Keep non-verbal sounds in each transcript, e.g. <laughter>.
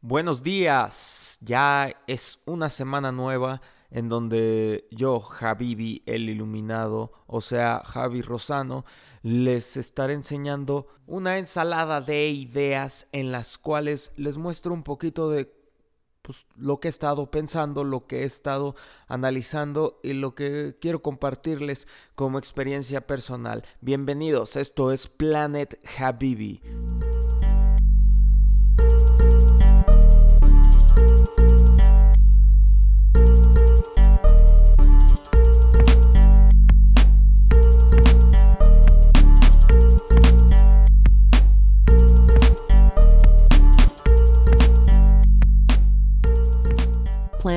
Buenos días, ya es una semana nueva en donde yo, Javibi, el iluminado, o sea, Javi Rosano, les estaré enseñando una ensalada de ideas en las cuales les muestro un poquito de pues, lo que he estado pensando, lo que he estado analizando y lo que quiero compartirles como experiencia personal. Bienvenidos, esto es Planet Habibi.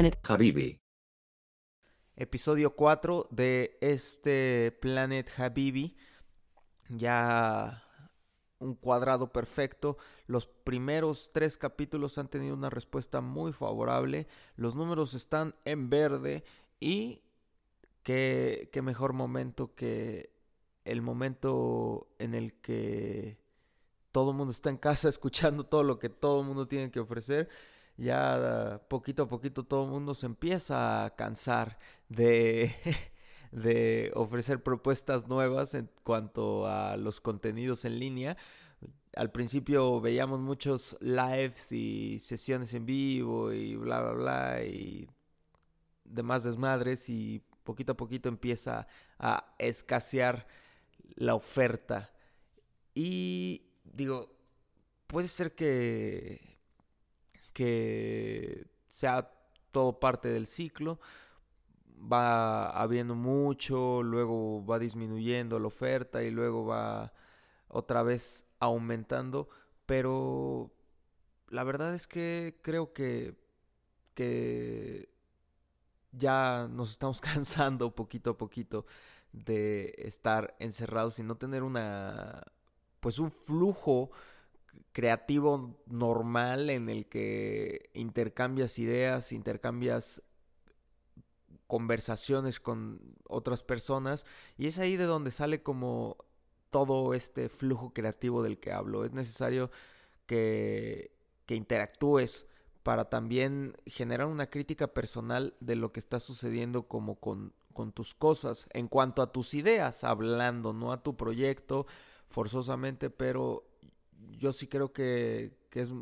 Planet Habibi. episodio 4 de este Planet Habibi. Ya un cuadrado perfecto. Los primeros tres capítulos han tenido una respuesta muy favorable. Los números están en verde y qué, qué mejor momento que el momento en el que todo el mundo está en casa <laughs> escuchando todo lo que todo el mundo tiene que ofrecer ya poquito a poquito todo el mundo se empieza a cansar de, <laughs> de ofrecer propuestas nuevas en cuanto a los contenidos en línea. Al principio veíamos muchos lives y sesiones en vivo y bla, bla, bla y demás desmadres y poquito a poquito empieza a escasear la oferta. Y digo, puede ser que que sea todo parte del ciclo. Va habiendo mucho, luego va disminuyendo la oferta y luego va otra vez aumentando. Pero la verdad es que creo que, que ya nos estamos <laughs> cansando poquito a poquito de estar encerrados y no tener una pues un flujo creativo normal en el que intercambias ideas, intercambias conversaciones con otras personas y es ahí de donde sale como todo este flujo creativo del que hablo. Es necesario que, que interactúes para también generar una crítica personal de lo que está sucediendo como con, con tus cosas, en cuanto a tus ideas, hablando, no a tu proyecto forzosamente, pero yo sí creo que, que es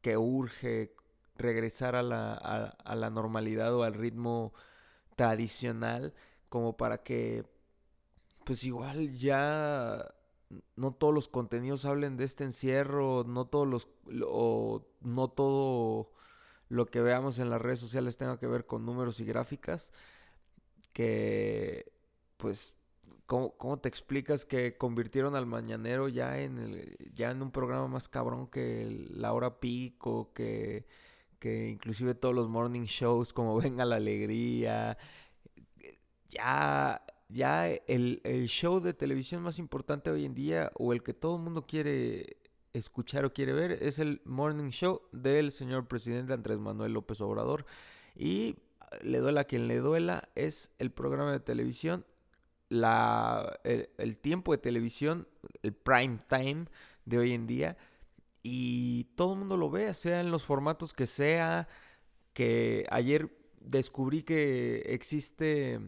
que urge regresar a la, a, a la normalidad o al ritmo tradicional como para que pues igual ya no todos los contenidos hablen de este encierro, no todos los o no todo lo que veamos en las redes sociales tenga que ver con números y gráficas que pues ¿Cómo, ¿Cómo, te explicas que convirtieron al mañanero ya en el, ya en un programa más cabrón que la hora pico, que, que inclusive todos los morning shows como <laughs> Venga la Alegría, ya, ya el, el show de televisión más importante hoy en día o el que todo el mundo quiere escuchar o quiere ver es el morning show del señor presidente Andrés Manuel López Obrador. Y le duela a quien le duela es el programa de televisión la, el, tiempo de televisión, el prime time de hoy en día. Y todo el mundo lo ve, sea en los formatos que sea. Que ayer descubrí que existe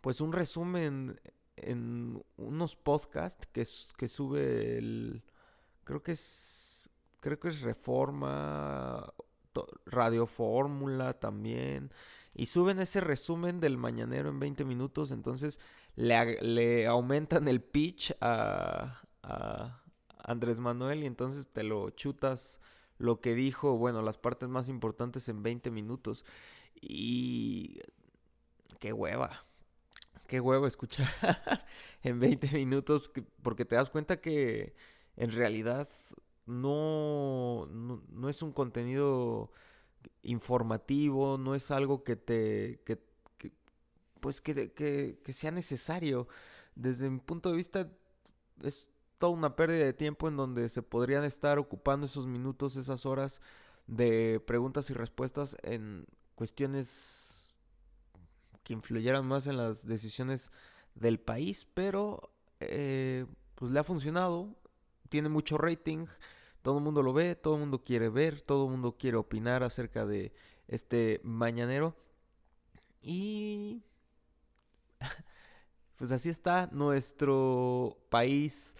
pues un resumen en unos podcasts que, que sube el... Creo que es... Creo que es Reforma, Radio Fórmula también. Y suben ese resumen del mañanero en 20 minutos. Entonces le, aumentan el pitch a, a, Andrés Manuel y entonces te lo chutas lo que dijo, bueno, las partes más importantes en 20 minutos. Y qué hueva. Qué hueva escuchar <laughs> en 20 minutos porque te das cuenta que en realidad no, no, no es un contenido informativo, no es algo que te, pues que, que, sea necesario. Desde mi punto de vista es toda una pérdida de tiempo en donde se podrían estar ocupando esos minutos, esas horas de preguntas y respuestas en cuestiones que influyeran más en las decisiones del país, pero eh, pues le ha funcionado, tiene mucho rating, Todo el mundo lo ve, todo el mundo quiere ver, todo el mundo quiere opinar acerca de este mañanero. Y pues así está nuestro país.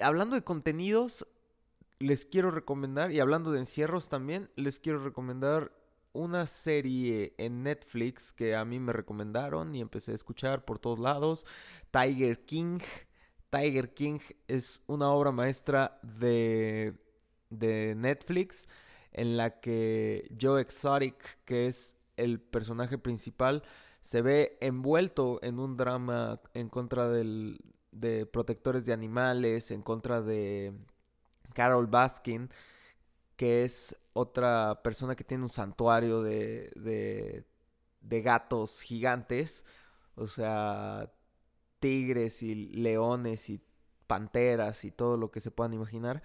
Hablando de contenidos, les quiero recomendar, y hablando de encierros también, les quiero recomendar una serie en Netflix que a mí me recomendaron y empecé a escuchar por todos lados. Tiger King. Tiger King es una obra maestra de, de Netflix en la que Joe Exotic, que es el personaje principal, se ve envuelto en un drama en contra del, de protectores de animales, en contra de Carol Baskin, que es otra persona que tiene un santuario de, de, de gatos gigantes, o sea, tigres y leones y panteras y todo lo que se puedan imaginar.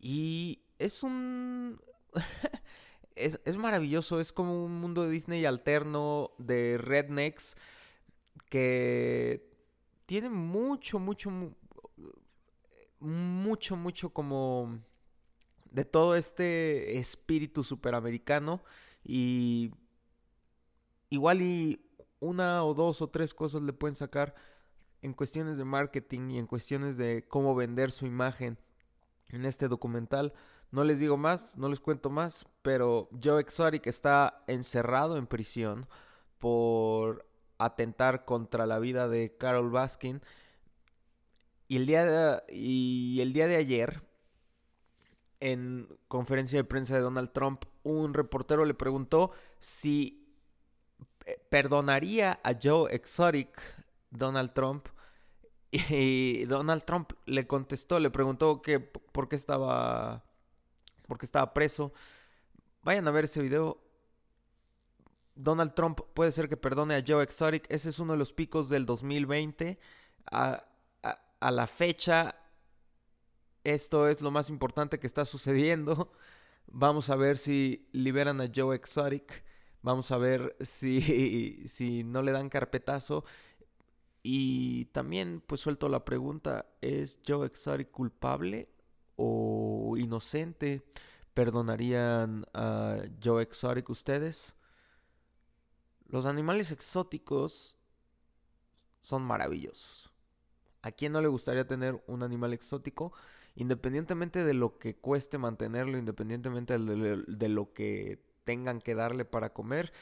Y es un... <laughs> es, es, maravilloso, es como un mundo de Disney alterno de rednecks que tiene mucho, mucho, mucho, mucho como de todo este espíritu superamericano y igual y una o dos o tres cosas le pueden sacar en cuestiones de marketing y en cuestiones de cómo vender su imagen en este documental. No les digo más, no les cuento más, pero Joe Exotic está encerrado en prisión por atentar contra la vida de Carol Baskin. Y el día de, y el día de ayer, en conferencia de prensa de Donald Trump, un reportero le preguntó si eh, perdonaría a Joe Exotic Donald Trump. <laughs> Y Donald Trump le contestó, le preguntó que por qué estaba por qué estaba preso. Vayan a ver ese video. Donald Trump puede ser que perdone a Joe Exotic. Ese es uno de los picos del 2020. A, a la fecha, esto es lo más importante que está sucediendo. <laughs> Vamos a ver si liberan a Joe Exotic. Vamos a ver si, <laughs> si no le dan carpetazo. Y también pues suelto la pregunta, ¿es Joe Exotic culpable o inocente? ¿Perdonarían a Joe Exotic ustedes? Los animales exóticos son maravillosos. ¿A quién no le gustaría tener un animal exótico? Independientemente de lo que cueste mantenerlo, independientemente de, lo que tengan que darle para comer.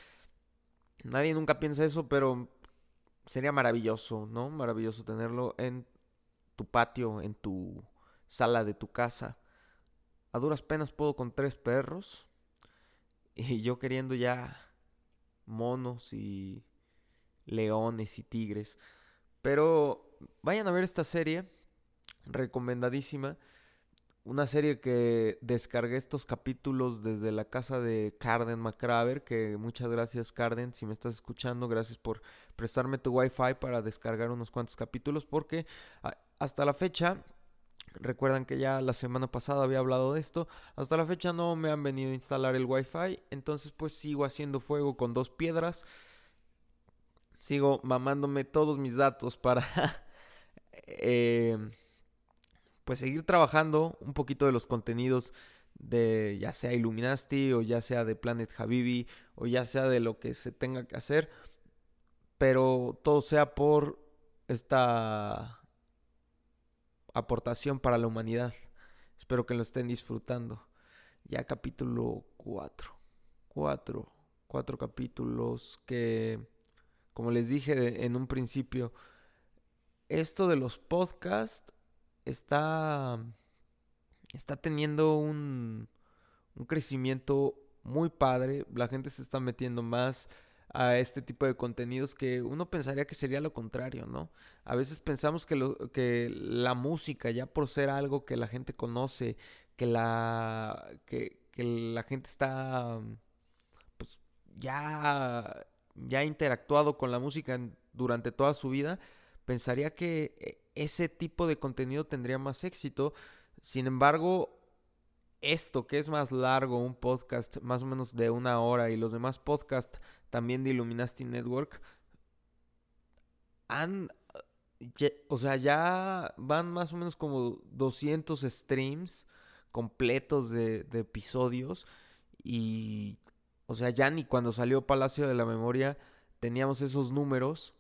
Nadie nunca piensa eso, pero sería maravilloso, ¿no? Maravilloso tenerlo en tu patio, en tu sala de tu casa. A duras penas puedo con tres perros. <laughs> Y yo queriendo ya monos y leones y tigres. Pero vayan a ver esta serie, recomendadísima. Una serie que descargué estos capítulos desde la casa de Carden McCraver, que muchas gracias Carden, si me estás escuchando, gracias por prestarme tu wifi para descargar unos cuantos capítulos, porque hasta la fecha, recuerdan que ya la semana pasada había hablado de esto, hasta la fecha no me han venido a instalar el wifi, entonces pues sigo haciendo fuego con dos piedras sigo mamándome todos mis datos para <laughs> eh, pues seguir trabajando un poquito de los contenidos de ya sea Illuminati o ya sea de Planet Habibi o ya sea de lo que se tenga que hacer, pero todo sea por esta aportación para la humanidad. Espero que lo estén disfrutando. Ya capítulo 4. 4. 4 capítulos que como les dije en un principio, esto de los podcasts está, está teniendo un, un crecimiento muy padre. La gente se está metiendo más a este tipo de contenidos que uno pensaría que sería lo contrario, ¿no? A veces pensamos que, lo, que la música, ya por ser algo que la gente conoce, que la, que, la gente está, pues ya ya interactuado con la música durante toda su vida, pensaría que eh, ese tipo de contenido tendría más éxito. Sin embargo, esto que es más largo, un podcast más o menos de una hora y los demás podcasts también de Illuminati Network, han, o sea, ya van más o menos como 200 streams completos de episodios y, o sea, ya ni cuando salió Palacio de la Memoria teníamos esos números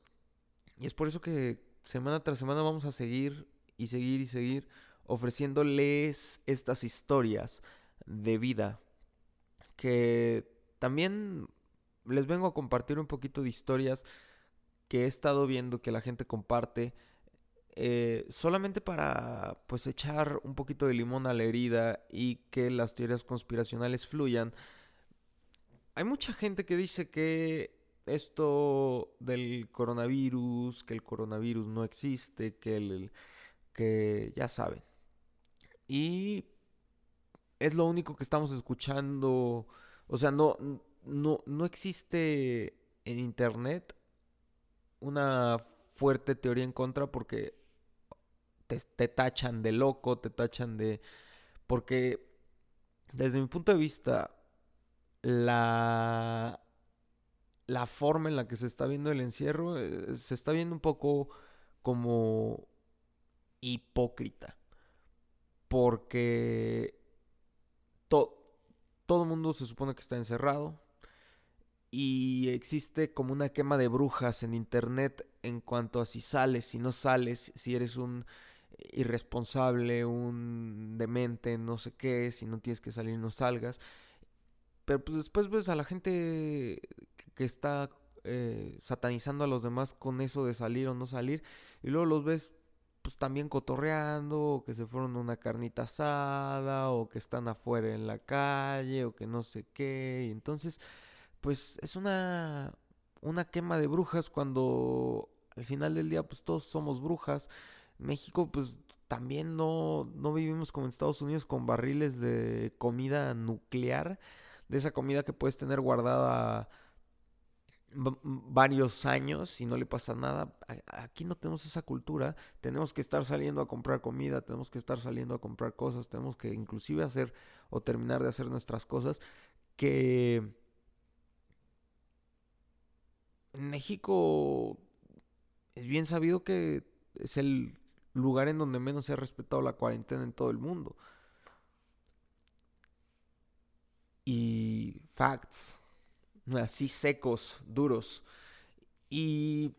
y es por eso que semana tras semana vamos a seguir y seguir y seguir ofreciéndoles estas historias de vida que también les vengo a compartir un poquito de historias que he estado viendo que la gente comparte eh, solamente para pues echar un poquito de limón a la herida y que las teorías conspiracionales fluyan. Hay mucha gente que dice que esto del coronavirus, que el coronavirus no existe, que el que ya saben. Y es lo único que estamos escuchando, o sea, no no no existe en internet una fuerte teoría en contra porque te, tachan de loco, te tachan de... Porque desde mi punto de vista, la, la forma en la que se está viendo el encierro eh, se está viendo un poco como hipócrita. Porque todo el mundo se supone que está encerrado. Y existe como una quema de brujas en internet en cuanto a si sales, si no sales, si eres un irresponsable, un demente, no sé qué, si no tienes que salir no salgas. Pero pues después ves a la gente que está eh, satanizando a los demás con eso de salir o no salir y luego los ves pues también cotorreando o que se fueron a una carnita asada o que están afuera en la calle o que no sé qué y entonces pues es una una quema de brujas cuando al final del día pues todos somos brujas México, pues también no, no vivimos como en Estados Unidos con barriles de comida nuclear, de esa comida que puedes tener guardada varios años y no le pasa nada. Aquí no tenemos esa cultura, tenemos que estar saliendo a comprar comida, tenemos que estar saliendo a comprar cosas, tenemos que inclusive hacer o terminar de hacer nuestras cosas que en México es bien sabido que es el lugar en donde menos se ha respetado la cuarentena en todo el mundo. Y facts, así secos, duros. Y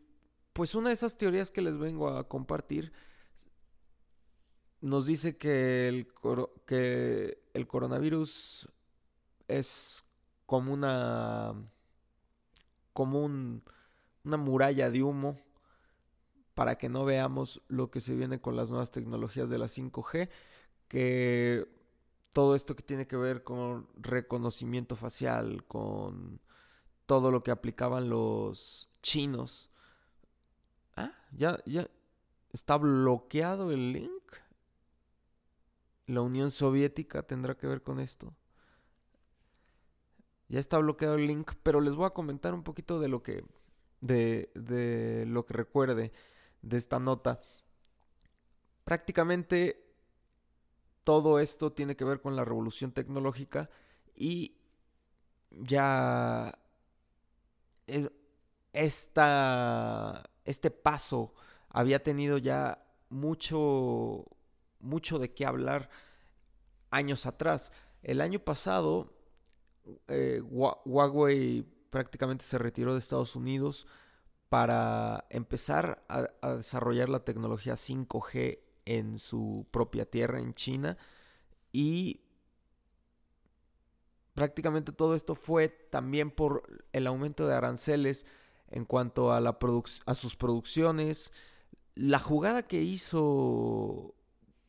pues una de esas teorías que les vengo a compartir nos dice que el, que el coronavirus es como una como una muralla de humo para que no veamos lo que se viene con las nuevas tecnologías de la 5G, que todo esto que tiene que ver con reconocimiento facial, con todo lo que aplicaban los chinos. Ah, ya, ya está bloqueado el link. La Unión Soviética tendrá que ver con esto. Ya está bloqueado el link, pero les voy a comentar un poquito de lo que de, de lo que recuerde de esta nota. Prácticamente todo esto tiene que ver con la revolución tecnológica y ya esta, este paso había tenido ya mucho, mucho de qué hablar años atrás. El año pasado, eh, Huawei prácticamente se retiró de Estados Unidos para empezar a, desarrollar la tecnología 5G en su propia tierra, en China. Y prácticamente todo esto fue también por el aumento de aranceles en cuanto a, a sus producciones. La jugada que hizo,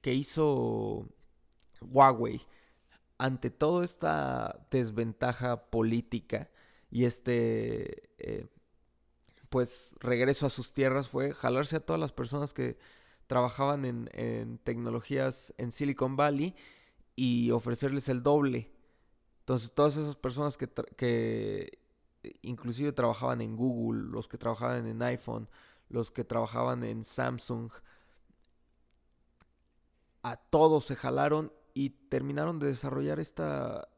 que hizo Huawei ante toda esta desventaja política y este eh, pues regreso a sus tierras fue jalarse a todas las personas que trabajaban en, tecnologías en Silicon Valley y ofrecerles el doble. Entonces todas esas personas que, que inclusive trabajaban en Google, los que trabajaban en iPhone, los que trabajaban en Samsung, a todos se jalaron y terminaron de desarrollar esta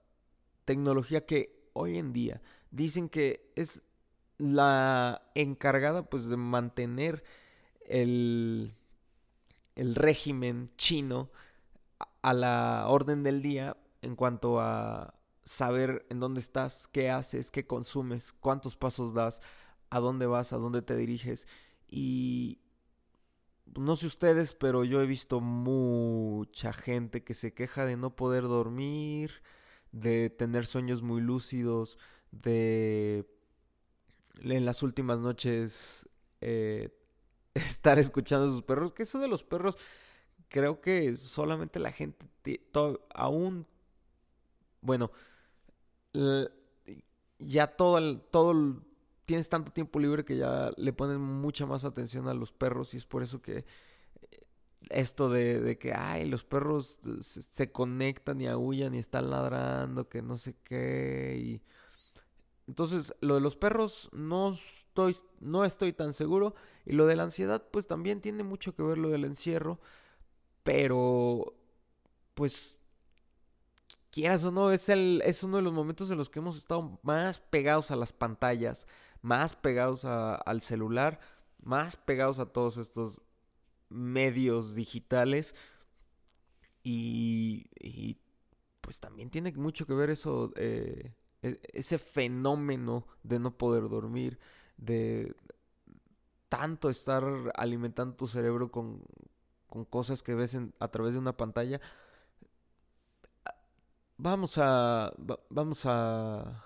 tecnología que hoy en día dicen que es la encargada pues de mantener el, el régimen chino a la orden del día en cuanto a saber en dónde estás, qué haces, qué consumes, cuántos pasos das, a dónde vas, a dónde te diriges. Y no sé ustedes, pero yo he visto mucha gente que se queja de no poder dormir, de tener sueños muy lúcidos, de en las últimas noches eh, <laughs> estar escuchando a sus perros, que eso de los perros creo que solamente la gente aún bueno ya todo el, todo tienes tanto tiempo libre que ya le pones mucha más atención a los perros y es por eso que eh, esto de, que ay los perros se, se, conectan y aullan y están ladrando que no sé qué y entonces, lo de los perros no estoy, no estoy tan seguro. Y lo de la ansiedad, pues también tiene mucho que ver lo del encierro. Pero, pues, quieras o no, es, el, es uno de los momentos en los que hemos estado más pegados a las pantallas, más pegados al celular, más pegados a todos estos medios digitales. Y, y pues también tiene mucho que ver eso. Eh, e, ese fenómeno de no poder dormir, de tanto estar alimentando tu cerebro con, cosas que ves a través de una pantalla. Vamos a, vamos a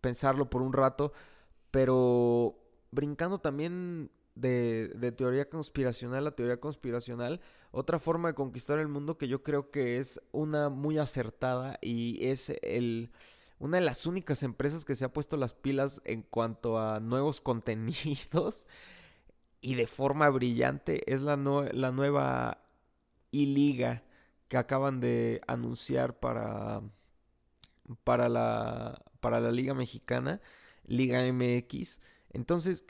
pensarlo por un rato, pero brincando también de, de, teoría conspiracional a teoría conspiracional, otra forma de conquistar el mundo que yo creo que es una muy acertada y es el una de las únicas empresas que se ha puesto las pilas en cuanto a nuevos <laughs> contenidos y de forma brillante es la, la nueva I-Liga que acaban de anunciar para, para, la, para la Liga Mexicana, Liga MX. Entonces,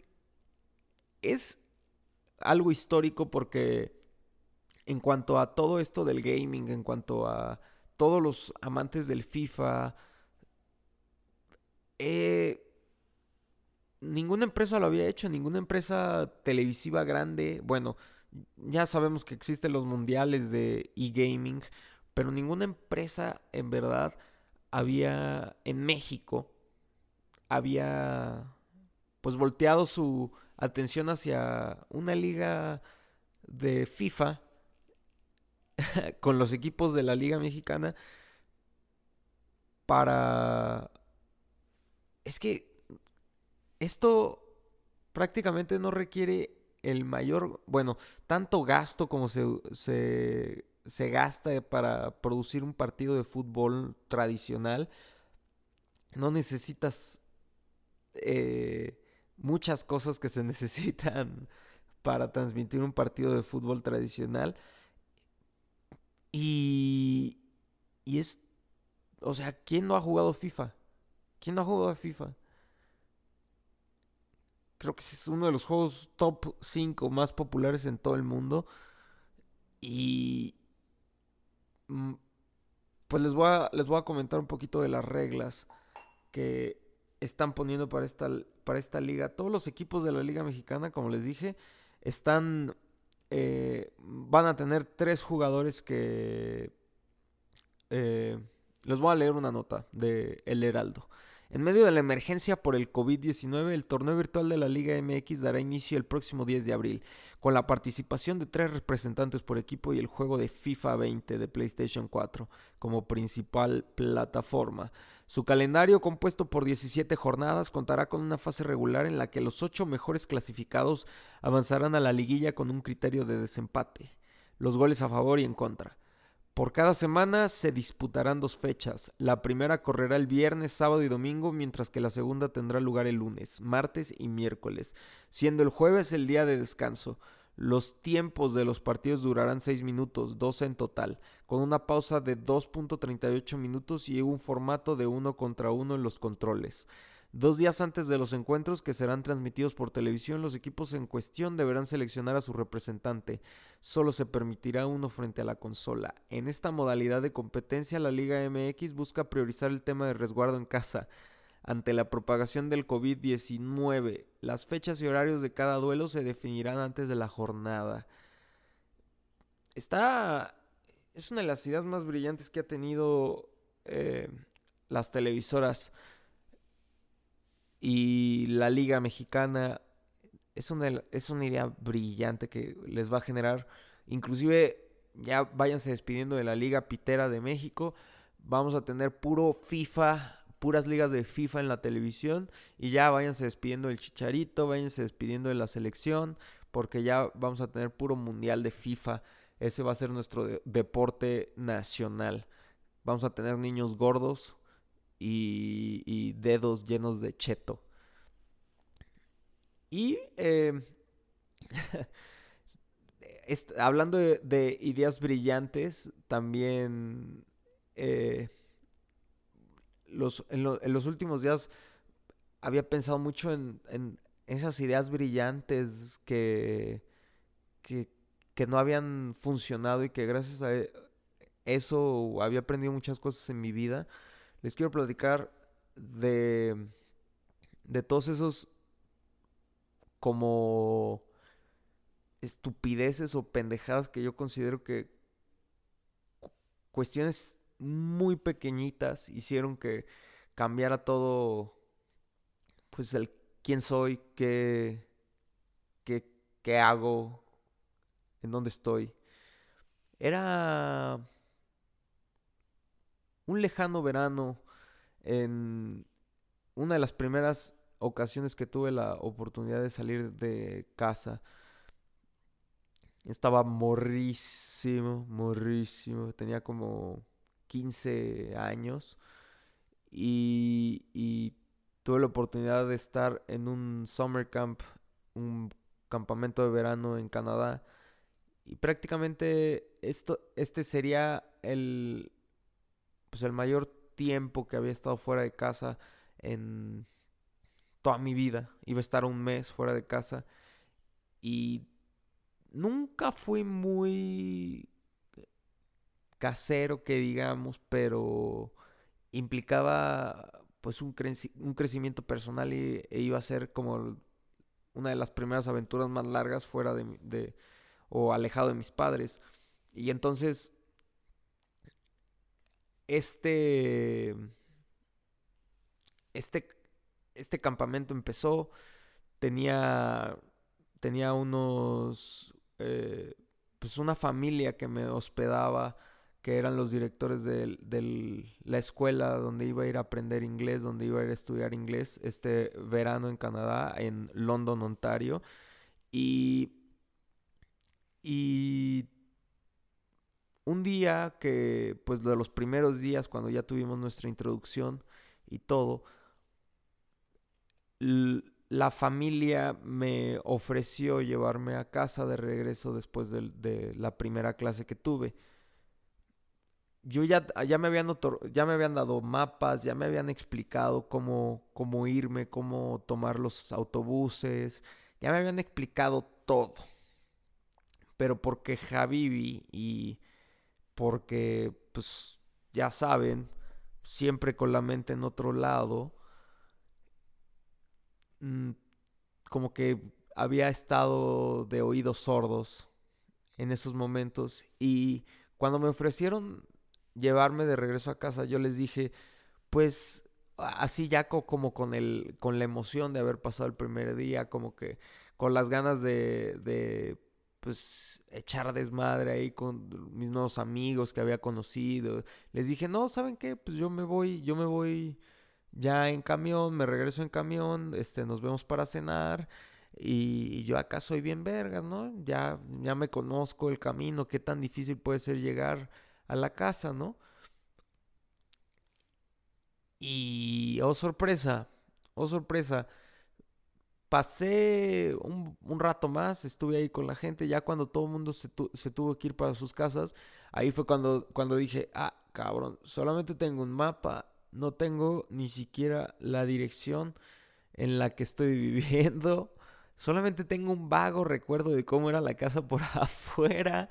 es algo histórico porque en cuanto a todo esto del gaming, en cuanto a todos los amantes del FIFA, eh, ninguna empresa lo había hecho, ninguna empresa televisiva grande. Bueno, ya sabemos que existen los mundiales de e-gaming, pero ninguna empresa en verdad había en México había pues volteado su atención hacia una liga de FIFA <laughs> con los equipos de la liga mexicana para es que esto prácticamente no requiere el mayor, bueno, tanto gasto como se, se, gasta para producir un partido de fútbol tradicional. No necesitas eh, muchas cosas que se <laughs> necesitan para transmitir un partido de fútbol tradicional. Y, y es, o sea, ¿quién no ha jugado FIFA? ¿Quién no ha jugado FIFA? Creo que es uno de los juegos top 5 más populares en todo el mundo. Y... Mm, pues les voy, a, les voy a comentar un poquito de las reglas que están poniendo para esta, para esta liga. Todos los equipos de la Liga Mexicana, como les dije, están... Eh, van a tener tres jugadores que... Eh, les voy a leer una nota de El Heraldo. En medio de la emergencia por el COVID-19, el torneo virtual de la Liga MX dará inicio el próximo 10 de abril, con la participación de tres representantes por equipo y el juego de FIFA 20 de PlayStation 4 como principal plataforma. Su calendario, compuesto por 17 jornadas, contará con una fase regular en la que los ocho mejores clasificados avanzarán a la liguilla con un criterio de desempate, los goles a favor y en contra. Por cada semana se disputarán dos fechas. La primera correrá el viernes, sábado y domingo, mientras que la segunda tendrá lugar el lunes, martes y miércoles, siendo el jueves el día de descanso. Los tiempos de los partidos durarán 6 minutos, 12 en total, con una pausa de 2.38 minutos y un formato de uno contra uno en los controles. Dos días antes de los encuentros que serán transmitidos por televisión, los equipos en cuestión deberán seleccionar a su representante. Solo se permitirá uno frente a la consola. En esta modalidad de competencia, la Liga MX busca priorizar el tema de resguardo en casa. Ante la propagación del COVID-19, las fechas y horarios de cada duelo se definirán antes de la jornada. Está es una de las ideas más brillantes que ha tenido eh, las televisoras y la Liga Mexicana. Es una, es una idea brillante que les va a generar. Inclusive ya váyanse despidiendo de la Liga Pitera de México. Vamos a tener puro FIFA, puras ligas de FIFA en la televisión. Y ya váyanse despidiendo del Chicharito, váyanse despidiendo de la selección. Porque ya vamos a tener puro mundial de FIFA. Ese va a ser nuestro deporte nacional. Vamos a tener niños gordos y, dedos llenos de cheto. Y <laughs> eh, hablando de, ideas brillantes, también eh, los, en, los últimos días había pensado mucho en, esas ideas brillantes que, que, que, no habían funcionado y que gracias a eso había aprendido muchas cosas en mi vida. Les quiero platicar de, de todos esos como estupideces o pendejadas que yo considero que cuestiones muy pequeñitas hicieron que cambiara todo, pues el quién soy, qué, qué, qué hago, en dónde estoy. Era un lejano verano en una de las primeras ocasiones que tuve la oportunidad de salir de casa estaba morrísimo, morrísimo. Tenía como 15 años. Y, tuve la oportunidad de estar en un summer camp, un campamento de verano en Canadá. Y prácticamente esto, este sería el, pues el mayor tiempo que había estado fuera de casa en toda mi vida. Iba a estar un mes fuera de casa. Y nunca fui muy casero, que digamos, pero implicaba pues un, un crecimiento personal y, e iba a ser como una de las primeras aventuras más largas fuera de, de o alejado de mis padres. Y entonces este este este campamento empezó tenía tenía unos eh, pues una familia que me hospedaba, que eran los directores de, la escuela donde iba a ir a aprender inglés, donde iba a ir a estudiar inglés este verano en Canadá, en London, Ontario. Y, y un día que, pues de los primeros días, cuando ya tuvimos nuestra introducción y todo, la familia me ofreció llevarme a casa de regreso después de, la primera clase que tuve. Yo ya, ya, me habían ya me habían dado mapas, ya me habían explicado cómo, cómo irme, cómo tomar los autobuses, ya me habían explicado todo. Pero porque Javivi y porque, pues, ya saben, siempre con la mente en otro lado, Mm, como que había estado de oídos sordos en esos momentos y cuando me ofrecieron llevarme de regreso a casa yo les dije pues así ya como con el con la emoción de haber pasado el primer día como que con las ganas de, de pues echar desmadre ahí con mis nuevos amigos que había conocido les dije no saben qué pues yo me voy yo me voy ya en camión, me regreso en camión, este, nos vemos para cenar y, yo acá soy bien vergas, ¿no? Ya, ya me conozco el camino, qué tan difícil puede ser llegar a la casa, ¿no? Y, oh sorpresa, oh sorpresa, pasé un, rato más, estuve ahí con la gente, ya cuando todo el mundo se, se, tuvo que ir para sus casas, ahí fue cuando, cuando dije, ah, cabrón, solamente tengo un mapa no tengo ni siquiera la dirección en la que estoy <laughs> viviendo. Solamente tengo un vago recuerdo de cómo era la casa por <laughs> afuera.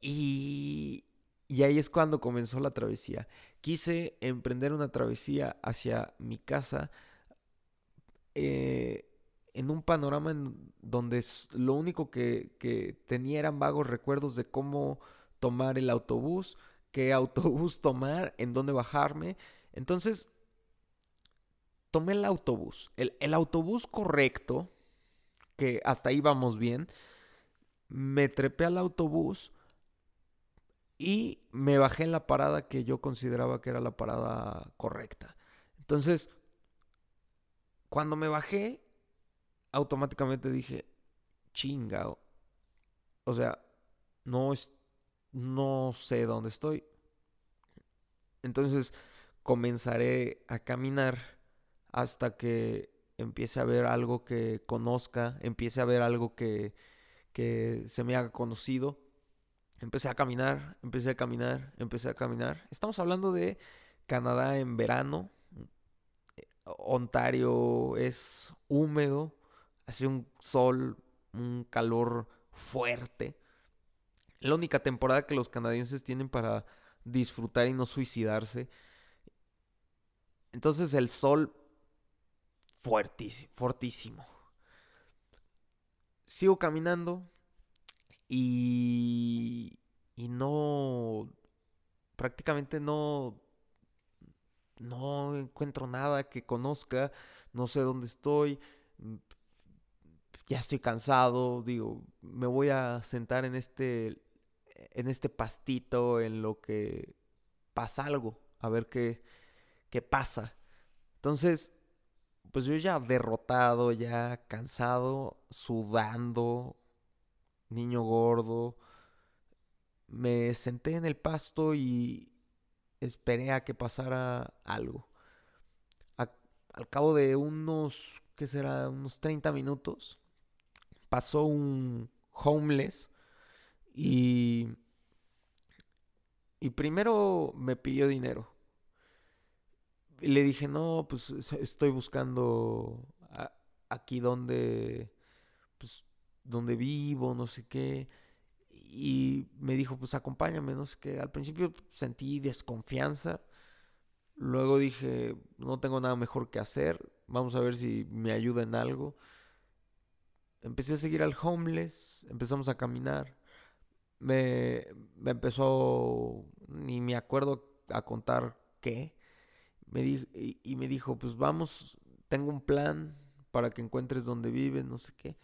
Y, y ahí es cuando comenzó la travesía. Quise emprender una travesía hacia mi casa eh, en un panorama en donde lo único que, que tenía eran vagos recuerdos de cómo tomar el autobús, qué <laughs> autobús tomar, en dónde bajarme. Entonces, tomé el autobús. El, el autobús correcto, que hasta ahí vamos bien, me trepé al autobús y me bajé en la parada que yo consideraba que era la parada correcta. Entonces, cuando me bajé, automáticamente dije, chinga. O sea, no, es, no sé dónde estoy. Entonces comenzaré a caminar hasta que empiece a ver algo que conozca, empiece a ver algo que, que se me haga conocido. Empecé a caminar, empecé a caminar, empecé a caminar. Estamos hablando de Canadá en verano. Ontario es húmedo, hace un sol, un calor fuerte. La única temporada que los canadienses tienen para disfrutar y no suicidarse. Entonces el sol fuertísimo, fortísimo. Sigo caminando y, y no, prácticamente no, no encuentro nada que conozca, no sé dónde estoy, ya estoy cansado, digo, me voy a sentar en este en este pastito en lo que pasa algo, a ver qué, qué pasa. Entonces, pues yo ya derrotado, ya cansado, sudando, niño gordo, me senté en el pasto y esperé a que pasara algo. al cabo de unos, ¿qué será? Unos 30 minutos, pasó un homeless y, y primero me pidió dinero. Y le dije, no, pues estoy buscando aquí donde, pues, donde vivo, no sé qué. Y me dijo, pues acompáñame, no sé qué. Al principio sentí desconfianza. Luego dije, no tengo nada mejor que hacer. Vamos a ver si me ayuda en algo. Empecé a seguir al homeless. Empezamos a caminar me, me empezó, ni me acuerdo a contar qué, me y, y, me dijo, pues vamos, tengo un plan para que encuentres donde vives, no sé qué.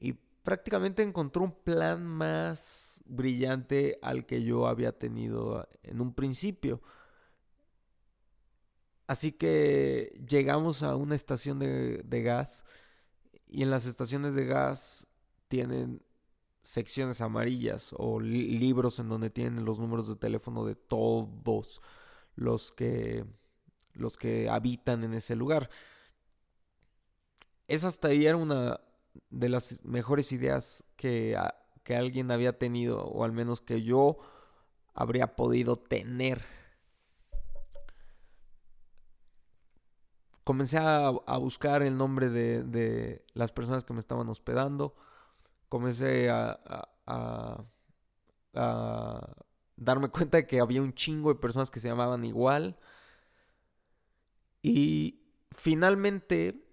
Y prácticamente encontró un plan más brillante al que yo había tenido en un principio. Así que llegamos a una estación de, de gas y en las estaciones de gas tienen secciones amarillas o libros en donde tienen los números de teléfono de todos los que los que habitan en ese lugar. Esa hasta ahí era una de las mejores ideas que, que alguien había tenido, o al menos que yo habría podido tener. Comencé a, a buscar el nombre de, de las personas que me estaban hospedando comencé a, darme <laughs> cuenta de que había un chingo de personas que se llamaban igual. Y finalmente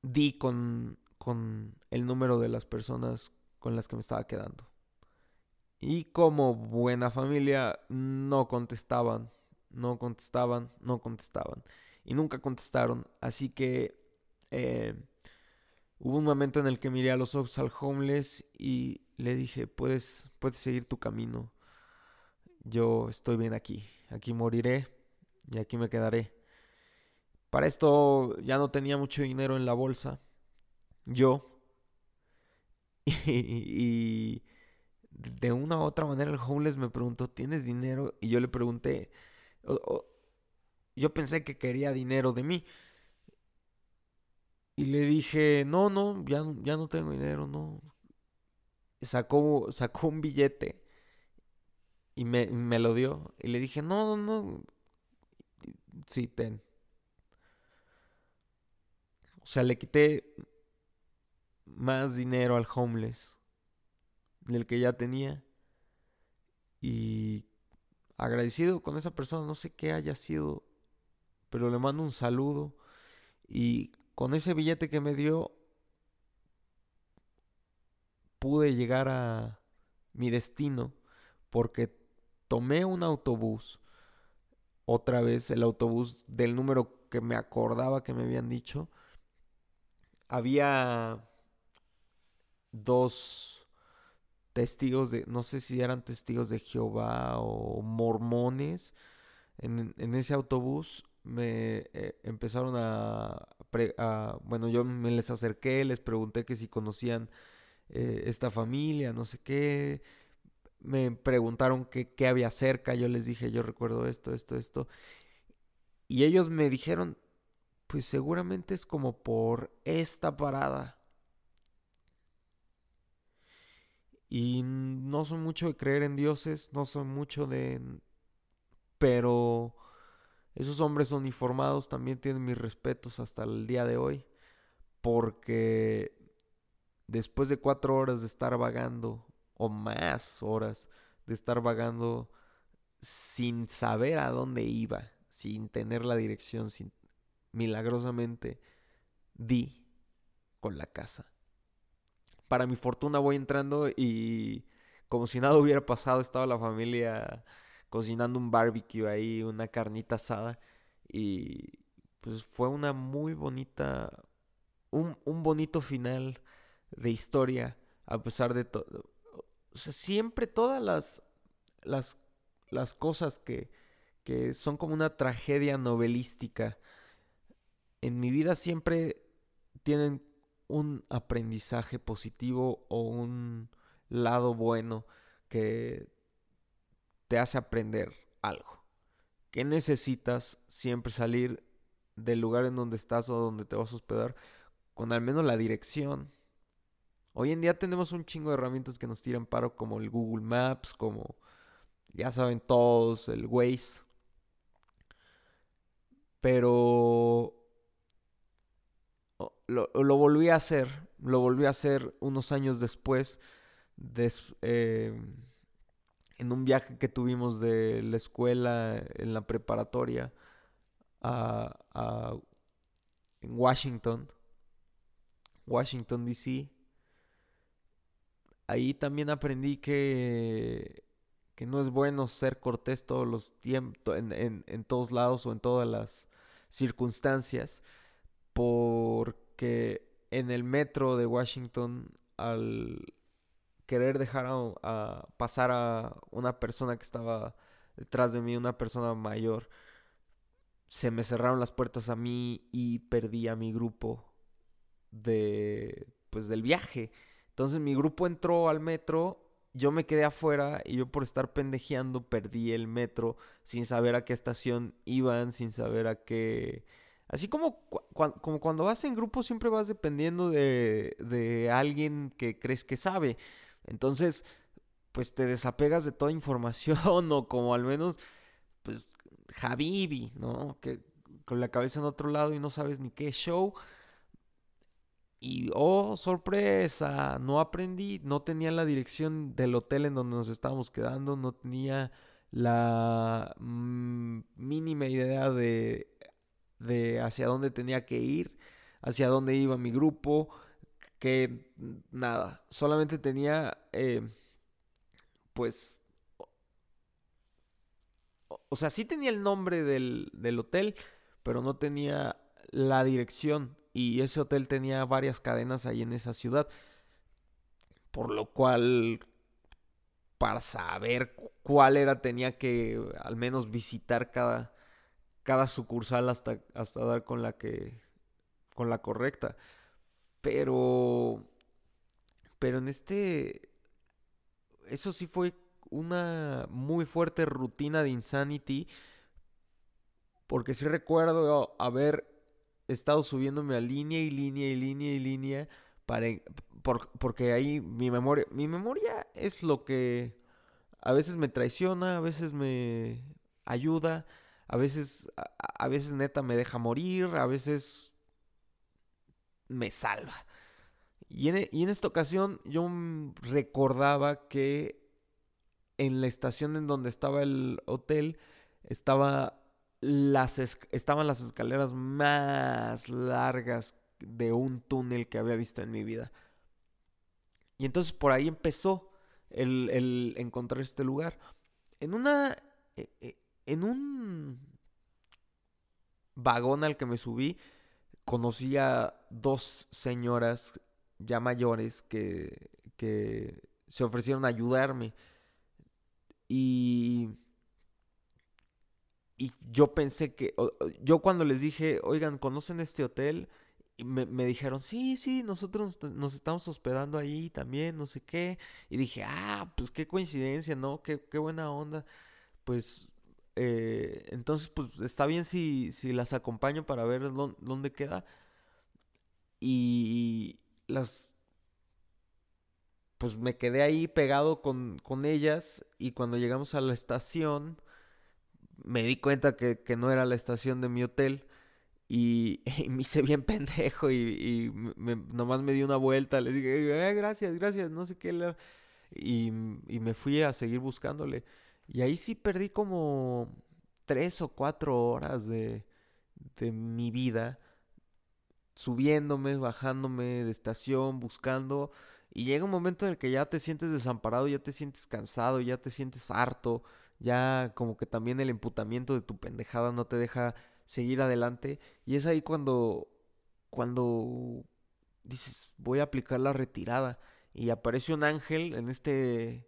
di con, con el número de las personas con las que me estaba quedando. Y como buena familia, no contestaban, no contestaban, no contestaban. Y nunca contestaron. Así que eh, Hubo un momento en el que miré a los ojos al homeless y le dije, puedes, puedes seguir tu camino. Yo estoy bien aquí. Aquí moriré y aquí me quedaré. Para esto ya no tenía mucho dinero en la bolsa. Yo. <laughs> Y, de una u otra manera el homeless me preguntó, ¿tienes dinero? Y yo le pregunté, yo pensé que quería dinero de mí. Y le dije, no, no, ya, ya no tengo dinero, no. Sacó, sacó un billete y me, me lo dio. Y le dije, no, no, no. Sí, ten. O sea, le quité más dinero al homeless del que ya tenía. Y agradecido con esa persona, no sé qué haya sido, pero le mando un saludo. Y con ese billete que me dio, pude llegar a mi destino. porque tomé un autobús, otra vez el autobús del número que me acordaba que me habían dicho. Había dos testigos de, no sé si eran testigos de Jehová o mormones en, ese autobús. Me eh, empezaron a, bueno, yo me les acerqué, les pregunté que si conocían eh, esta familia, no sé qué. Me preguntaron qué, qué había cerca, yo les dije, yo recuerdo esto, esto, esto. Y ellos me dijeron, pues seguramente es como por esta parada. Y no son mucho de creer en dioses, no son mucho de... Pero esos hombres uniformados también tienen mis respetos hasta el día de hoy. Porque después de cuatro horas de estar vagando, o más horas de estar vagando sin saber a dónde iba, sin tener la dirección, sin milagrosamente di con la casa para mi fortuna voy entrando y como si nada hubiera pasado, estaba la familia cocinando un barbecue ahí, una carnita asada. Y pues fue una muy bonita, un, bonito final de historia, a pesar de todo. O sea, siempre todas las, las, las cosas que, que son como una tragedia novelística, en mi vida siempre tienen un aprendizaje positivo o un lado bueno que te hace aprender algo. ¿Qué necesitas siempre salir del lugar en donde estás o donde te vas a hospedar con al menos la dirección? Hoy en día tenemos un chingo de herramientas que nos tiran paro como el Google Maps, como ya saben todos, el Waze. Pero lo, volví a hacer, lo volví a hacer unos años después, em, en un viaje que tuvimos de la escuela en la preparatoria a, en Washington, Washington, D.C. Ahí también aprendí que, que no es bueno ser cortés todos los tiempos, en, en todos lados o en todas las circunstancias, porque que en el metro de Washington, al querer dejar a, pasar a una persona que estaba detrás de mí, una persona mayor, se me cerraron las puertas a mí y perdí a mi grupo de pues del viaje. Entonces mi grupo entró al metro, yo me quedé afuera y yo por estar pendejeando perdí el metro sin saber a qué estación iban, sin saber a qué Así como, como cuando vas en grupo siempre vas dependiendo de, de alguien que crees que sabe. Entonces, pues te desapegas de toda <laughs> información o como al menos, pues, Javibi, ¿no? Que con la cabeza en otro lado y no sabes ni qué show. Y, oh, sorpresa, no aprendí, no tenía la dirección del hotel en donde nos estábamos quedando, no tenía la mm, mínima idea de de hacia dónde tenía que ir, hacia dónde iba mi grupo, que nada, solamente tenía eh, pues... O, sea, sí tenía el nombre del, del hotel, pero no tenía la dirección y ese hotel tenía varias cadenas ahí en esa ciudad. Por lo cual, para saber cuál era, tenía que al menos visitar cada, cada sucursal hasta, hasta dar con la que con la correcta. Pero pero en este eso sí fue una muy fuerte rutina de Insanity porque sí recuerdo haber estado subiéndome a línea y línea y línea y línea para porque ahí mi memoria mi memoria es lo que a veces me traiciona, a veces me ayuda, a veces, a, veces neta me deja morir, a veces me salva. Y en, y en esta ocasión yo recordaba que en la estación en donde estaba el hotel estaba las estaban las escaleras más largas de un túnel que había visto en mi vida. Y entonces por ahí empezó. el, el encontrar este lugar. En una... E, e, en un vagón al que me subí, conocí a dos señoras ya mayores que, que se ofrecieron a ayudarme. Y, y yo pensé que, yo cuando les dije, oigan, ¿conocen este hotel? Y me, me, dijeron, sí, sí, nosotros nos estamos hospedando ahí también, no sé qué. Y dije, ah, pues qué coincidencia, ¿no? Qué, qué buena onda. Pues, eh, entonces, pues está bien si, si las acompaño para ver dónde queda. Y las pues me quedé ahí pegado con, con ellas y cuando llegamos a la estación me di cuenta que, no era la estación de mi hotel y, <laughs> me hice bien pendejo y, nomás me di una vuelta, les dije, gracias, gracias, no sé qué, y, me fui a seguir buscándole. Y ahí sí perdí como tres o cuatro horas de, de mi vida subiéndome, bajándome de estación, buscando y llega un momento en el que ya te sientes desamparado, ya te sientes cansado, ya te sientes harto, ya como que también el emputamiento de tu pendejada no te deja seguir adelante. Y es ahí cuando, cuando dices, voy a aplicar la retirada. Y aparece un ángel en este...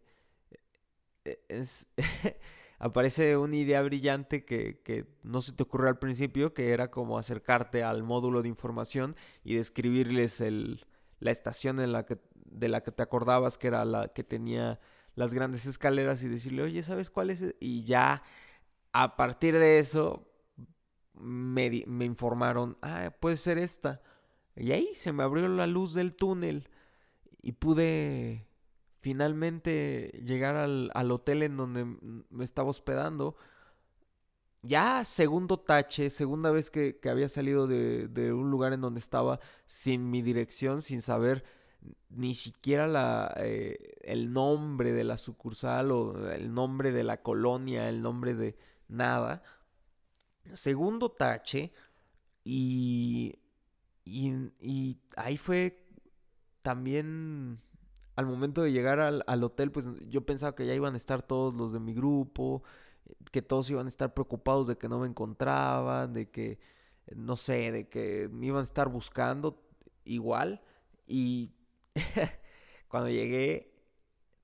E, es, <laughs> aparece una idea brillante que, que, no se te ocurrió al principio, que era como acercarte al módulo de información y describirles el, la estación en la que de la que te acordabas que era la que tenía las grandes escaleras y decirle, oye, ¿sabes cuál es? Y ya a partir de eso me, me informaron, ah, puede ser esta. Y ahí se me abrió la luz del túnel y pude finalmente llegar al, al hotel en donde me estaba hospedando. Ya segundo tache, segunda vez que, que había salido de, de, un lugar en donde estaba sin mi dirección, sin saber ni siquiera la, eh, el nombre de la sucursal o el nombre de la colonia, el nombre de nada. Segundo tache y, y, ahí fue también al momento de llegar al, al, hotel, pues yo pensaba que ya iban a estar todos los de mi grupo, que todos iban a estar preocupados de que no me encontraban, de que, no sé, de que me iban a estar buscando igual. Y <laughs> Cuando llegué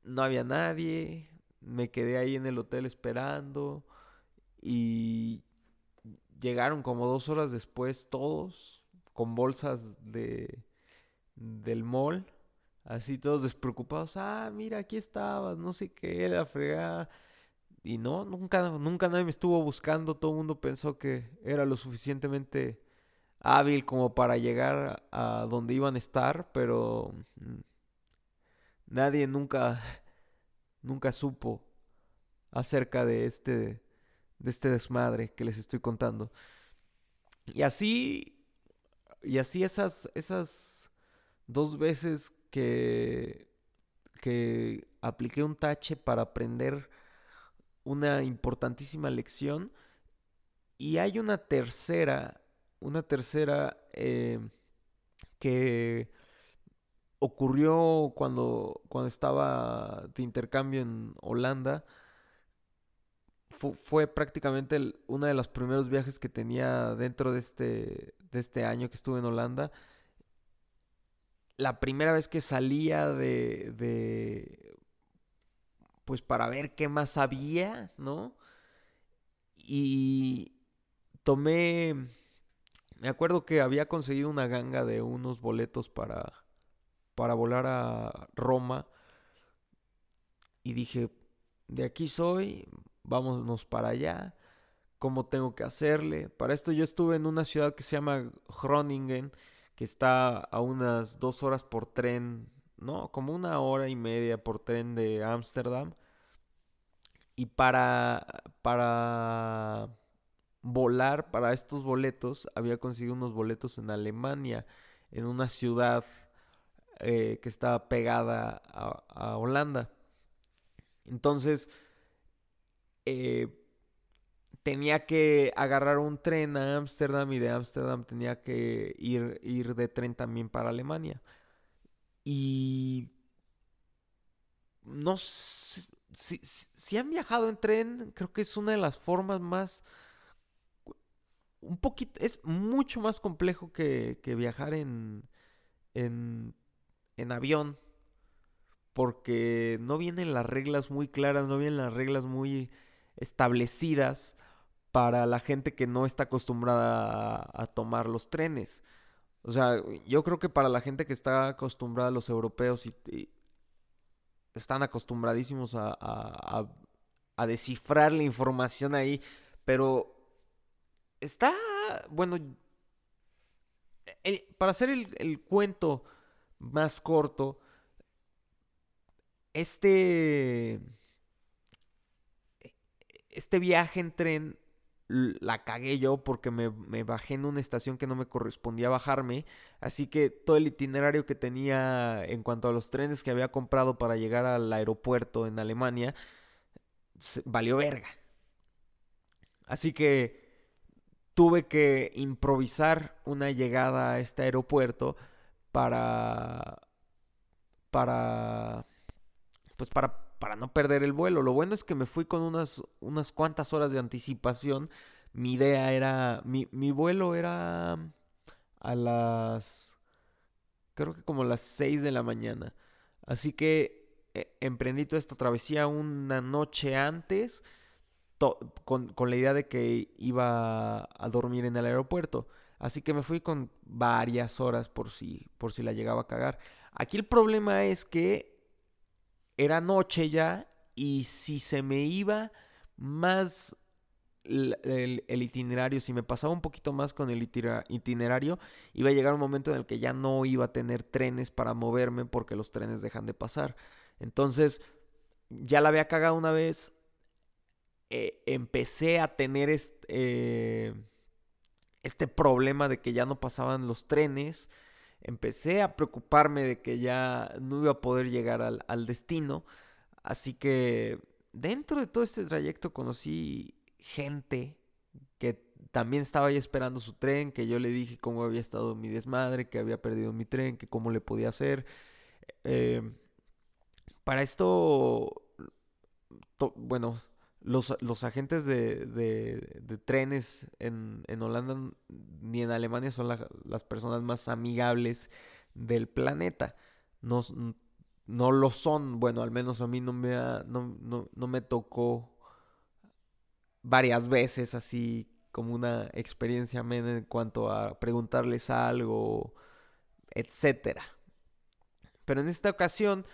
no había nadie, me quedé ahí en el hotel esperando y llegaron como dos horas después todos con bolsas de del mall, así todos despreocupados, ah, mira, aquí estabas, no sé qué, la fregada. Y no, nunca, nunca nadie me estuvo buscando, todo el mundo pensó que era lo suficientemente hábil como para llegar a donde iban a estar, pero nadie nunca nunca supo acerca de este de este desmadre que les estoy contando. Y así y así esas esas dos veces que que apliqué un tache para aprender una importantísima lección y hay una tercera una tercera eh, que ocurrió cuando, cuando estaba de intercambio en Holanda. fue prácticamente uno de los primeros viajes que tenía dentro de este, de este año que estuve en Holanda. La primera vez que salía de, de pues para ver qué más había, ¿no? Y tomé me acuerdo que había conseguido una ganga de unos boletos para, para volar a Roma. Y dije, de aquí soy, vámonos para allá. ¿Cómo tengo que hacerle? Para esto yo estuve en una ciudad que se llama Groningen, que está a unas dos horas por tren, no, como una hora y media por tren de Ámsterdam. Y para, para volar para estos boletos, había conseguido unos boletos en Alemania, en una ciudad eh, que estaba pegada a, Holanda. Entonces, eh, tenía que agarrar un tren a Ámsterdam y de Ámsterdam tenía que ir, ir de tren también para Alemania. Y no si, si, han viajado en tren, creo que es una de las formas más un poquito, es mucho más complejo que, que viajar en, en, en avión porque no vienen las reglas muy claras, no vienen las reglas muy establecidas para la gente que no está acostumbrada a, tomar los trenes. O sea, yo creo que para la gente que está acostumbrada, los europeos y, están acostumbradísimos a, a, descifrar la información ahí, pero está, bueno, para hacer el, el cuento más corto, este, este viaje en tren la cagué yo porque me, bajé en una estación que no me correspondía bajarme. Así que todo el itinerario que tenía en cuanto a los trenes que había comprado para llegar al aeropuerto en Alemania valió verga. Así que tuve que improvisar una llegada a este aeropuerto para para pues para para no perder el vuelo. Lo bueno es que me fui con unas, unas cuantas horas de anticipación. Mi idea era, mi, vuelo era a las, creo que como las 6 de la mañana. Así que eh, emprendí toda esta travesía una noche antes con, con, la idea de que iba a dormir en el aeropuerto. Así que me fui con varias horas por si, por si la llegaba a cagar. Aquí el problema es que era noche ya y si se me iba más el, itinerario, si me pasaba un poquito más con el itinerario, iba a llegar un momento en el que ya no iba a tener trenes para moverme porque los trenes dejan de pasar. Entonces, ya la había cagado una vez, eh, empecé a tener este, este problema de que ya no pasaban los trenes empecé a preocuparme de que ya no iba a poder llegar al, destino. Así que dentro de todo este trayecto conocí gente que también estaba ahí esperando su tren, que yo le dije cómo había estado mi desmadre, que había perdido mi tren, que cómo le podía hacer. Eh, para esto, bueno, los, agentes de, trenes en, Holanda ni en Alemania son las personas más amigables del planeta. No, no, lo son, bueno, al menos a mí no me, no, no me tocó varias veces así como una experiencia en cuanto a preguntarles algo, etcétera. Pero en esta ocasión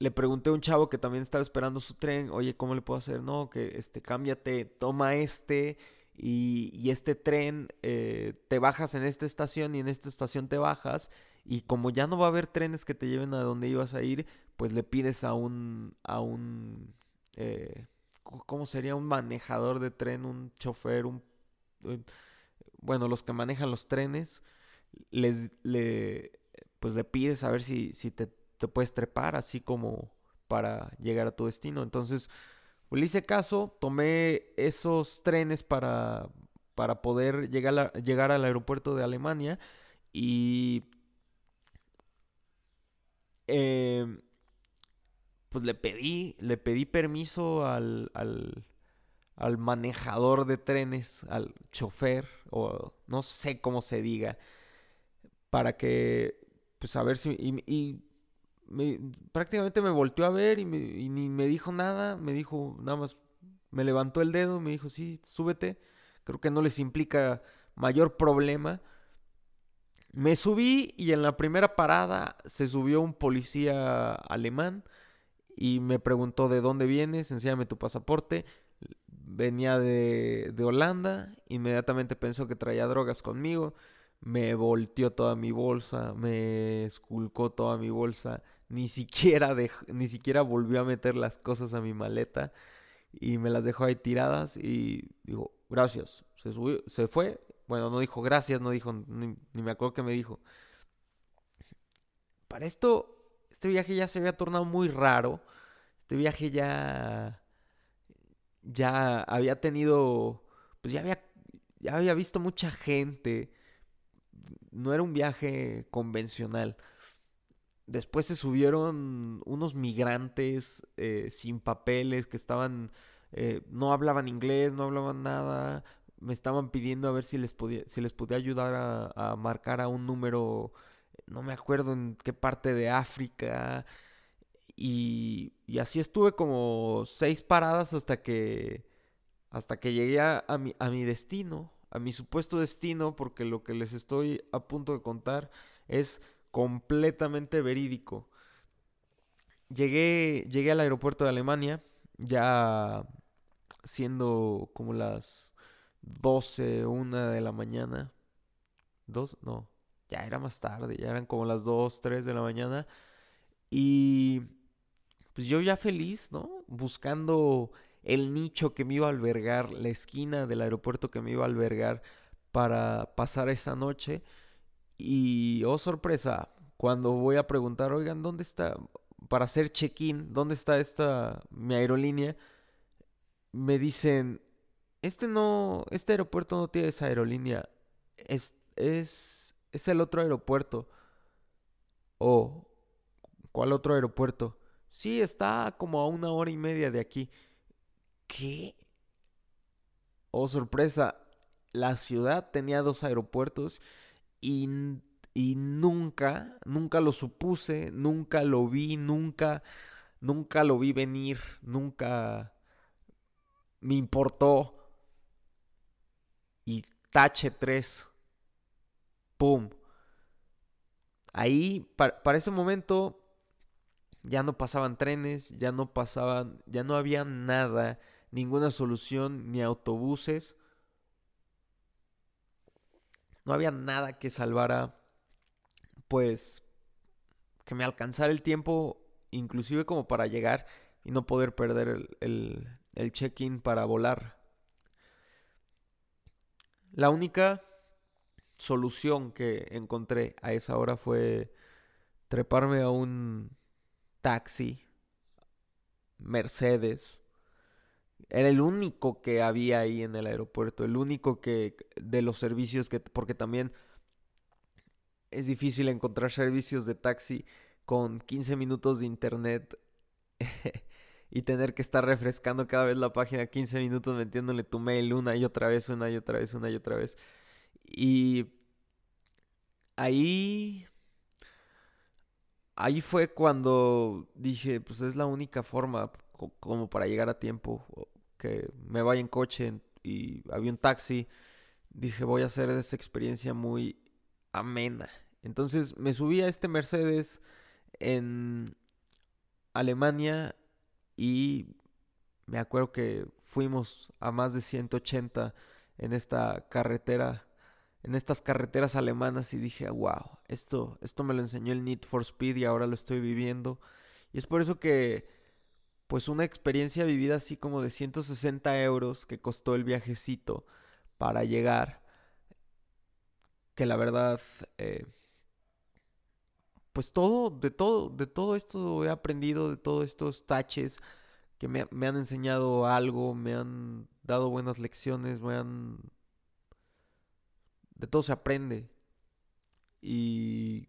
le pregunté a un chavo que también estaba esperando su tren, oye, ¿cómo le puedo hacer? No, que este, cámbiate, toma este y, este tren, eh, te bajas en esta estación y en esta estación te bajas y como ya no va a haber trenes que te lleven a donde ibas a ir, pues le pides a un, a un, eh, ¿cómo sería? Un manejador de tren, un chofer, un, bueno, los que manejan los trenes, les, le, pues le pides a ver si, si te te puedes trepar así como para llegar a tu destino. Entonces, le hice caso, tomé esos trenes para, para poder llegar, llegar al aeropuerto de Alemania y em, pues le pedí, le pedí permiso al, al, al, manejador de trenes, al chofer, o no sé cómo se diga, para que, pues a ver si, prácticamente me volteó a ver y, ni me dijo nada, me dijo nada más, me levantó el dedo, me dijo, sí, súbete, creo que no les implica mayor problema. Me subí y en la primera parada se subió un policía alemán y me preguntó de dónde vienes, enséñame tu pasaporte. Venía de, de Holanda, inmediatamente pensó que traía drogas conmigo, me volteó toda mi bolsa, me esculcó toda mi bolsa, ni siquiera, ni siquiera volvió a meter las cosas a mi maleta y me las dejó ahí tiradas y dijo, gracias. Se, subió, se fue. Bueno, no dijo gracias, no dijo, ni, me acuerdo que me dijo. Para esto, este viaje ya se había tornado muy raro. Este viaje ya, ya había tenido, pues ya había, ya había visto mucha gente. No era un viaje convencional después se subieron unos migrantes eh, sin papeles que estaban, eh, no hablaban inglés, no hablaban nada, me estaban pidiendo a ver si les podía, si les podía ayudar a, a marcar a un número, no me acuerdo en qué parte de África. Y, y así estuve como seis paradas hasta que hasta que llegué a, mi, a mi destino, a mi supuesto destino, porque lo que les estoy a punto de contar es completamente verídico. Llegué, llegué al aeropuerto de Alemania, ya siendo como las 12, 1 de la mañana. ¿Dos? No, ya era más tarde, ya eran como las 2, 3 de la mañana. Y pues yo ya feliz, ¿no? Buscando el nicho que me iba a albergar, la esquina del aeropuerto que me iba a albergar para pasar esa noche. Y, oh sorpresa, cuando voy a preguntar, oigan, ¿dónde está? Para hacer check-in, ¿dónde está esta, mi aerolínea? Me dicen, este no, este aeropuerto no tiene esa aerolínea. Es, es, es el otro aeropuerto. Oh, ¿cuál otro aeropuerto? Sí, está como a una hora y media de aquí. ¿Qué? Oh, sorpresa. La ciudad tenía dos aeropuertos y, y nunca, nunca lo supuse, nunca lo vi, nunca, nunca lo vi venir, nunca me importó. Y tache 3. ¡Pum! Ahí, para, para ese momento, ya no pasaban trenes, ya no pasaban, ya no había nada ninguna solución, ni autobuses. No había nada que salvara, pues, que me alcanzara el tiempo, inclusive como para llegar y no poder perder el, el, check-in para volar. La única solución que encontré a esa hora fue treparme a un taxi Mercedes era el único que había ahí en el aeropuerto, el único que de los servicios que porque también es difícil encontrar servicios de taxi con 15 minutos de internet <laughs> y tener que estar refrescando cada vez la página 15 minutos metiéndole tu mail una y otra vez, una y otra vez, una y otra vez. Y ahí ahí fue cuando dije, pues es la única forma como para llegar a tiempo que me vaya en coche y había un taxi, dije voy a hacer esa experiencia muy amena. Entonces me subí a este Mercedes en Alemania y me acuerdo que fuimos a más de 180 en esta carretera, en estas carreteras alemanas y dije, wow, esto, esto me lo enseñó el Need for Speed y ahora lo estoy viviendo. Y es por eso que pues una experiencia vivida así como de 160 euros que costó el viajecito para llegar. Que la verdad, eh, pues todo, de todo, de todo esto he aprendido, de todos estos taches que me, han enseñado algo, me han dado buenas lecciones, me han... De todo se aprende. Y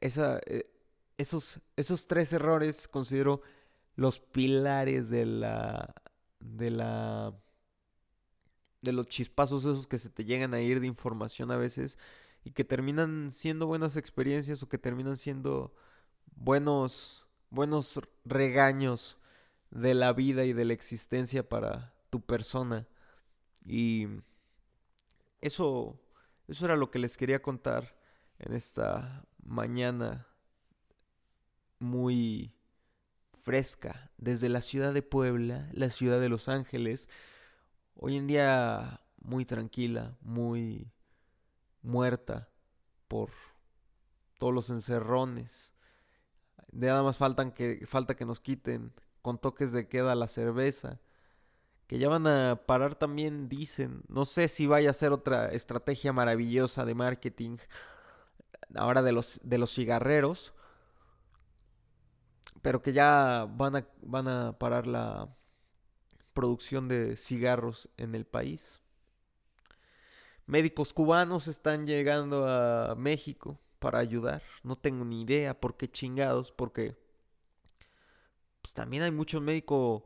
esa, eh, esos, esos tres errores considero los pilares de la de la de los chispazos esos que se te llegan a ir de información a veces y que terminan siendo buenas experiencias o que terminan siendo buenos buenos regaños de la vida y de la existencia para tu persona. Y eso eso era lo que les quería contar en esta mañana muy fresca desde la ciudad de Puebla, la ciudad de Los Ángeles, hoy en día muy tranquila, muy muerta por todos los encerrones. Nada más que, falta que nos quiten con toques de queda la cerveza. Que ya van a parar también, dicen. No sé si vaya a ser otra estrategia maravillosa de marketing ahora de los, de los cigarreros pero que ya van a, van a parar la producción de cigarros en el país. Médicos cubanos están llegando a México para ayudar. No tengo ni idea por qué chingados, porque pues también hay mucho médico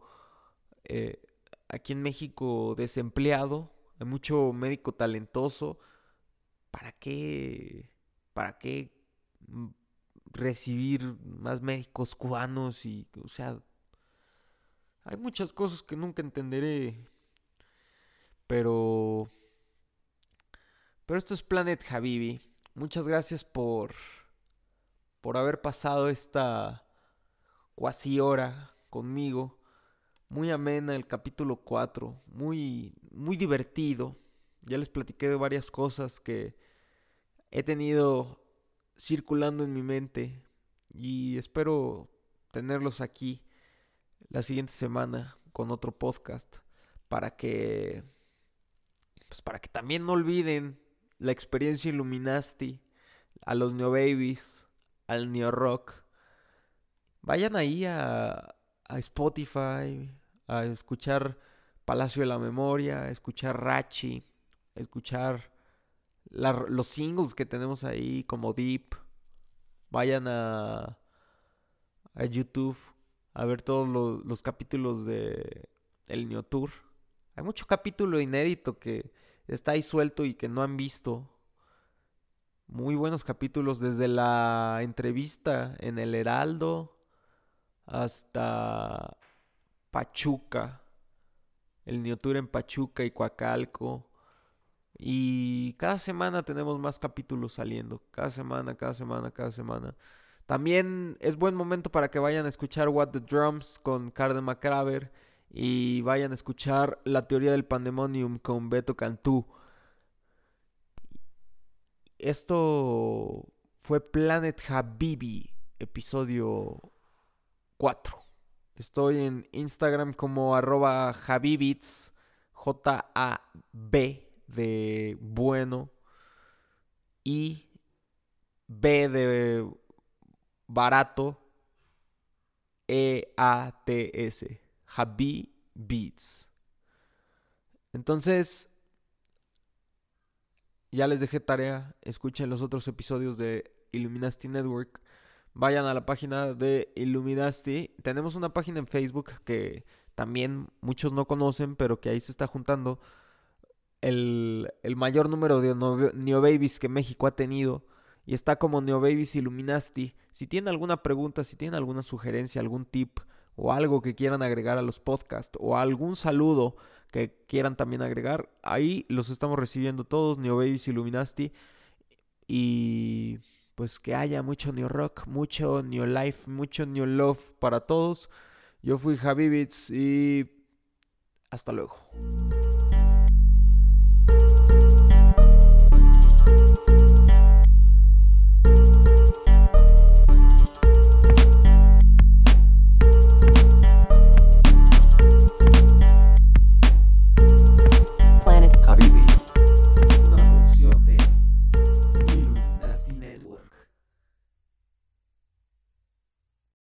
eh, aquí en México desempleado, hay mucho médico talentoso. ¿Para qué? ¿Para qué recibir más médicos cubanos y, o sea, hay muchas cosas que nunca entenderé, pero, pero esto es Planet Habibi. Muchas gracias por, por haber pasado esta cuasi hora conmigo. Muy amena el capítulo 4, muy, muy divertido. Ya les platiqué de varias cosas que he tenido circulando en mi mente y espero tenerlos aquí la siguiente semana con otro podcast para que pues para que también no olviden la experiencia Illuminati a los Neo Babies, al Neo Rock. Vayan ahí a, a Spotify a escuchar Palacio de la Memoria, a escuchar Rachi, a escuchar los singles que tenemos ahí como Deep. Vayan a, a YouTube a ver todos los, capítulos de El Neo Tour. Hay mucho capítulo inédito que está ahí suelto y que no han visto. Muy buenos capítulos desde la entrevista en el Heraldo hasta Pachuca. El Neo Tour en Pachuca y Coacalco. Y cada semana tenemos más capítulos saliendo. Cada semana, cada semana, cada semana. También es buen momento para que vayan a escuchar What the Drums con Carden McCraver. Y vayan a escuchar La teoría del pandemonium con Beto Cantú. Esto fue Planet Habibi, episodio 4. Estoy en Instagram como arroba Habibits, J-A-B de bueno y B de barato E-A-T-S. Habi Beats. Entonces, ya les dejé tarea. Escuchen los otros episodios de Illuminati Network. Vayan a la página de Illuminati. Tenemos una página en Facebook que también muchos no conocen, pero que ahí se está juntando el, mayor número de Neo Babies que México ha tenido. Y está como Neo Babies Illuminati. Si tienen alguna pregunta, si tienen alguna sugerencia, algún tip o algo que quieran agregar a los podcasts o algún saludo que quieran también agregar, ahí los estamos recibiendo todos, Neo Babies Illuminati. Y pues que haya mucho Neo Rock, mucho Neo Life, mucho Neo Love para todos. Yo fui Javibits y hasta luego.